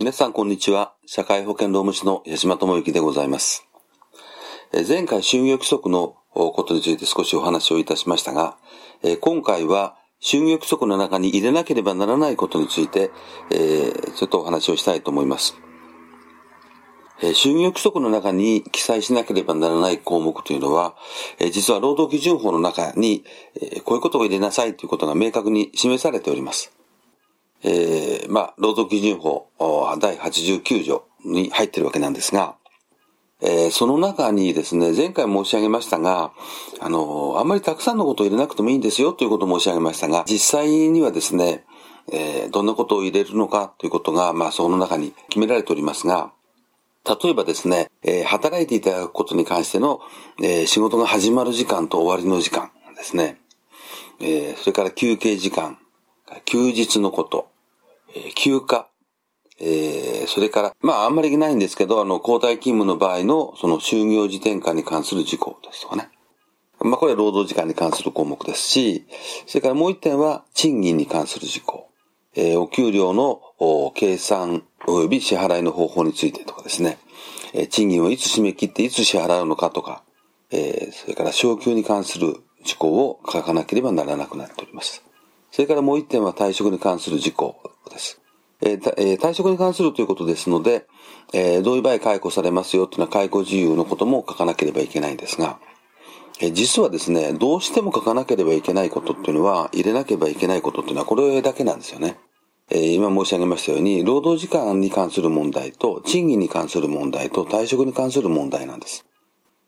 皆さんこんにちは。社会保険労務士の矢島智之でございます。前回就業規則のことについて少しお話をいたしましたが、今回は就業規則の中に入れなければならないことについて、ちょっとお話をしたいと思います。就業規則の中に記載しなければならない項目というのは、実は労働基準法の中に、こういうことを入れなさいということが明確に示されております。えー、まあ、労働基準法第89条に入ってるわけなんですが、えー、その中にですね、前回申し上げましたが、あの、あんまりたくさんのことを入れなくてもいいんですよということを申し上げましたが、実際にはですね、えー、どんなことを入れるのかということが、まあ、その中に決められておりますが、例えばですね、えー、働いていただくことに関しての、えー、仕事が始まる時間と終わりの時間ですね、えー、それから休憩時間、休日のこと、え休暇、えー、それから、まああんまりないんですけど、あの、交代勤務の場合の、その就業時転換に関する事項ですとかね。まあこれは労働時間に関する項目ですし、それからもう一点は賃金に関する事項。えー、お給料のお計算及び支払いの方法についてとかですね。えー、賃金をいつ締め切っていつ支払うのかとか、えー、それから昇給に関する事項を書かなければならなくなっております。それからもう一点は退職に関する事項です。えーえー、退職に関するということですので、えー、どういう場合解雇されますよというのは解雇自由のことも書かなければいけないんですが、え、実はですね、どうしても書かなければいけないことっていうのは、入れなければいけないことっていうのはこれだけなんですよね。え、今申し上げましたように、労働時間に関する問題と、賃金に関する問題と、退職に関する問題なんです。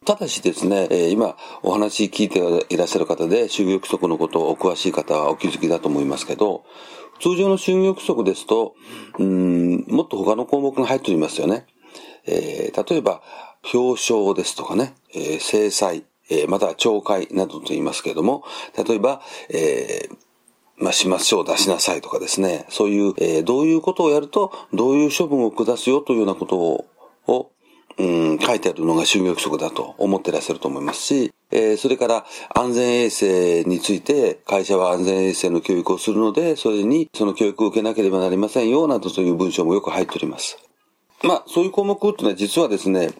ただしですね、え今お話聞いていらっしゃる方で、就業規則のことをお詳しい方はお気づきだと思いますけど、通常の就業規則ですと、うん、もっと他の項目が入っておりますよね。えー、例えば、表彰ですとかね、えー、制裁、えー、または懲戒などと言いますけれども、例えば、えー、まあ、始末書を出しなさいとかですね、そういう、えー、どういうことをやると、どういう処分を下すよというようなことを、をうん、書いてあるのが就業規則だと思ってらっしゃると思いますし、えー、それから安全衛生について会社は安全衛生の教育をするので、それにその教育を受けなければなりませんよ、などという文章もよく入っております。まあ、そういう項目っていうのは実はですね、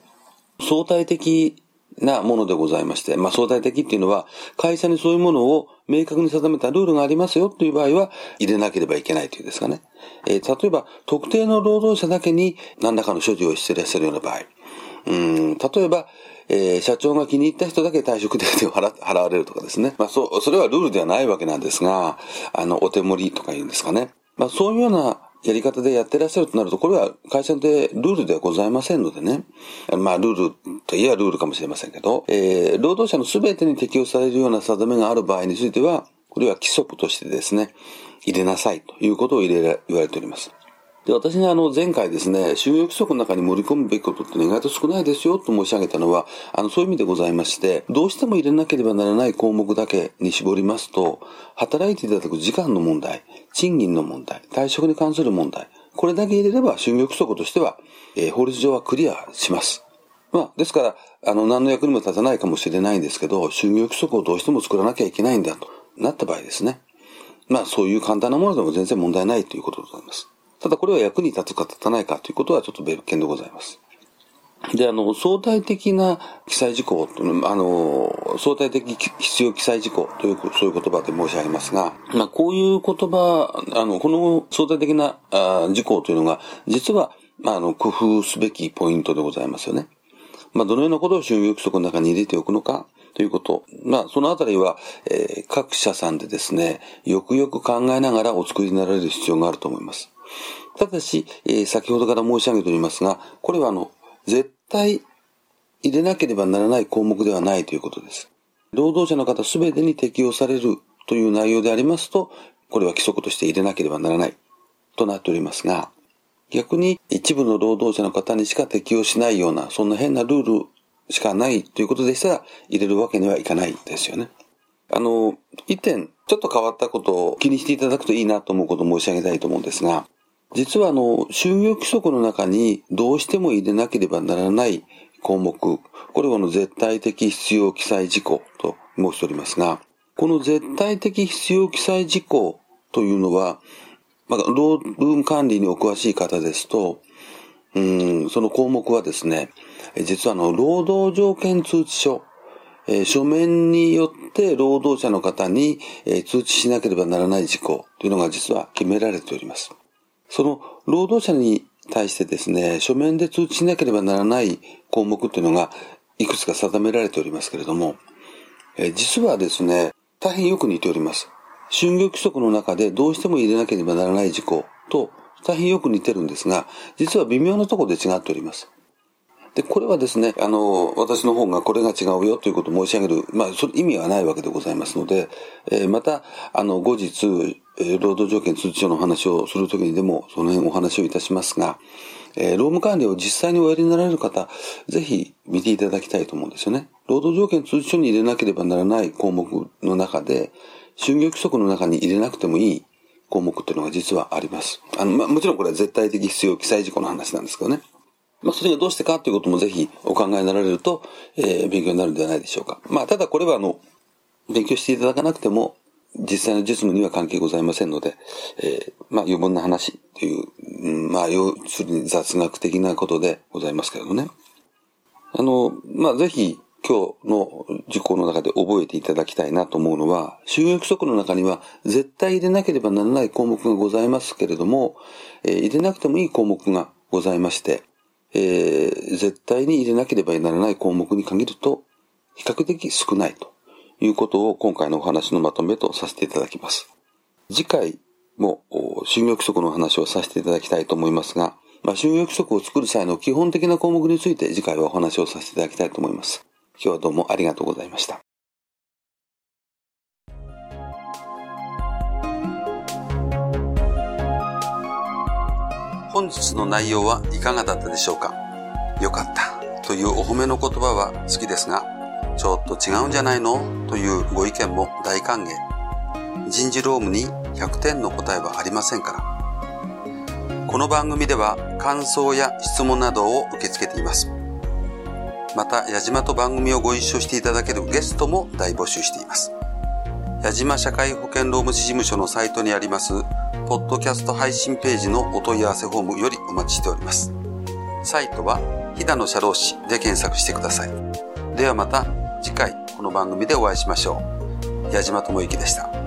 相対的なものでございまして、まあ相対的っていうのは、会社にそういうものを明確に定めたルールがありますよという場合は、入れなければいけないというですかね。えー、例えば、特定の労働者だけに何らかの所持をしていらっしゃるような場合、うん、例えば、えー、社長が気に入った人だけ退職手当を払われるとかですね。まあ、そ、それはルールではないわけなんですが、あの、お手盛りとか言うんですかね。まあ、そういうようなやり方でやってらっしゃるとなると、これは会社でルールではございませんのでね。まあ、ルールといえばルールかもしれませんけど、えー、労働者の全てに適用されるような定めがある場合については、これは規則としてですね、入れなさいということを入れ、言われております。で、私があの前回ですね、収益規則の中に盛り込むべきことって意外と少ないですよと申し上げたのは、あの、そういう意味でございまして、どうしても入れなければならない項目だけに絞りますと、働いていただく時間の問題、賃金の問題、退職に関する問題、これだけ入れれば就業規則としては、えー、法律上はクリアします。まあ、ですから、あの、何の役にも立たないかもしれないんですけど、就業規則をどうしても作らなきゃいけないんだとなった場合ですね。まあ、そういう簡単なものでも全然問題ないということでございます。ただこれは役に立つか立たないかということはちょっと別件でございます。で、あの、相対的な記載事項というのあの、相対的必要記載事項という、そういう言葉で申し上げますが、まあ、こういう言葉、あの、この相対的なあ事項というのが、実は、まあ、あの、工夫すべきポイントでございますよね。まあ、どのようなことを就業規則の中に入れておくのかということ。まあ、そのあたりは、えー、各社さんでですね、よくよく考えながらお作りになられる必要があると思います。ただし、えー、先ほどから申し上げておりますが、これはあの、絶対入れなければならない項目ではないということです。労働者の方すべてに適用されるという内容でありますと、これは規則として入れなければならないとなっておりますが、逆に一部の労働者の方にしか適用しないような、そんな変なルールしかないということでしたら、入れるわけにはいかないですよね。あの、一点、ちょっと変わったことを気にしていただくといいなと思うことを申し上げたいと思うんですが、実はあの、就業規則の中にどうしても入れなければならない項目、これはの絶対的必要記載事項と申しておりますが、この絶対的必要記載事項というのは、まあ、労務管理にお詳しい方ですと、うん、その項目はですね、実はあの、労働条件通知書、えー、書面によって労働者の方に、えー、通知しなければならない事項というのが実は決められております。その労働者に対してですね、書面で通知しなければならない項目というのがいくつか定められておりますけれども、え、実はですね、大変よく似ております。就業規則の中でどうしても入れなければならない事項と大変よく似てるんですが、実は微妙なところで違っております。で、これはですね、あの、私の方がこれが違うよということを申し上げる、まあ、それ意味はないわけでございますので、えー、また、あの、後日、え、労働条件通知書の話をするときにでも、その辺お話をいたしますが、えー、労務管理を実際におやりになられる方、ぜひ見ていただきたいと思うんですよね。労働条件通知書に入れなければならない項目の中で、就業規則の中に入れなくてもいい項目っていうのが実はあります。あの、まあ、もちろんこれは絶対的必要記載事項の話なんですけどね。まあ、それがどうしてかということもぜひお考えになられると、えー、勉強になるんではないでしょうか。まあ、ただこれはあの、勉強していただかなくても、実際の実務には関係ございませんので、えー、まあ、余分な話という、うん、まあ、要するに雑学的なことでございますけれどね。あの、まあ、ぜひ、今日の事項の中で覚えていただきたいなと思うのは、収益則の中には絶対入れなければならない項目がございますけれども、えー、入れなくてもいい項目がございまして、えー、絶対に入れなければならない項目に限ると、比較的少ないということを今回のお話のまとめとさせていただきます。次回も、就業規則の話をさせていただきたいと思いますが、まあ、就業規則を作る際の基本的な項目について次回はお話をさせていただきたいと思います。今日はどうもありがとうございました。本日の内容はいかがだったでしょうか？よかったというお褒めの言葉は好きですが、ちょっと違うんじゃないの？というご意見も大歓迎。人事労務に100点の答えはありませんから。この番組では感想や質問などを受け付けています。また、矢島と番組をご一緒していただけるゲストも大募集しています。矢島社会保険労務士事務所のサイトにありますポッドキャスト配信ページのお問い合わせフォームよりお待ちしております。サイトは、飛騨の社労士で検索してください。ではまた次回この番組でお会いしましょう。矢島智之でした。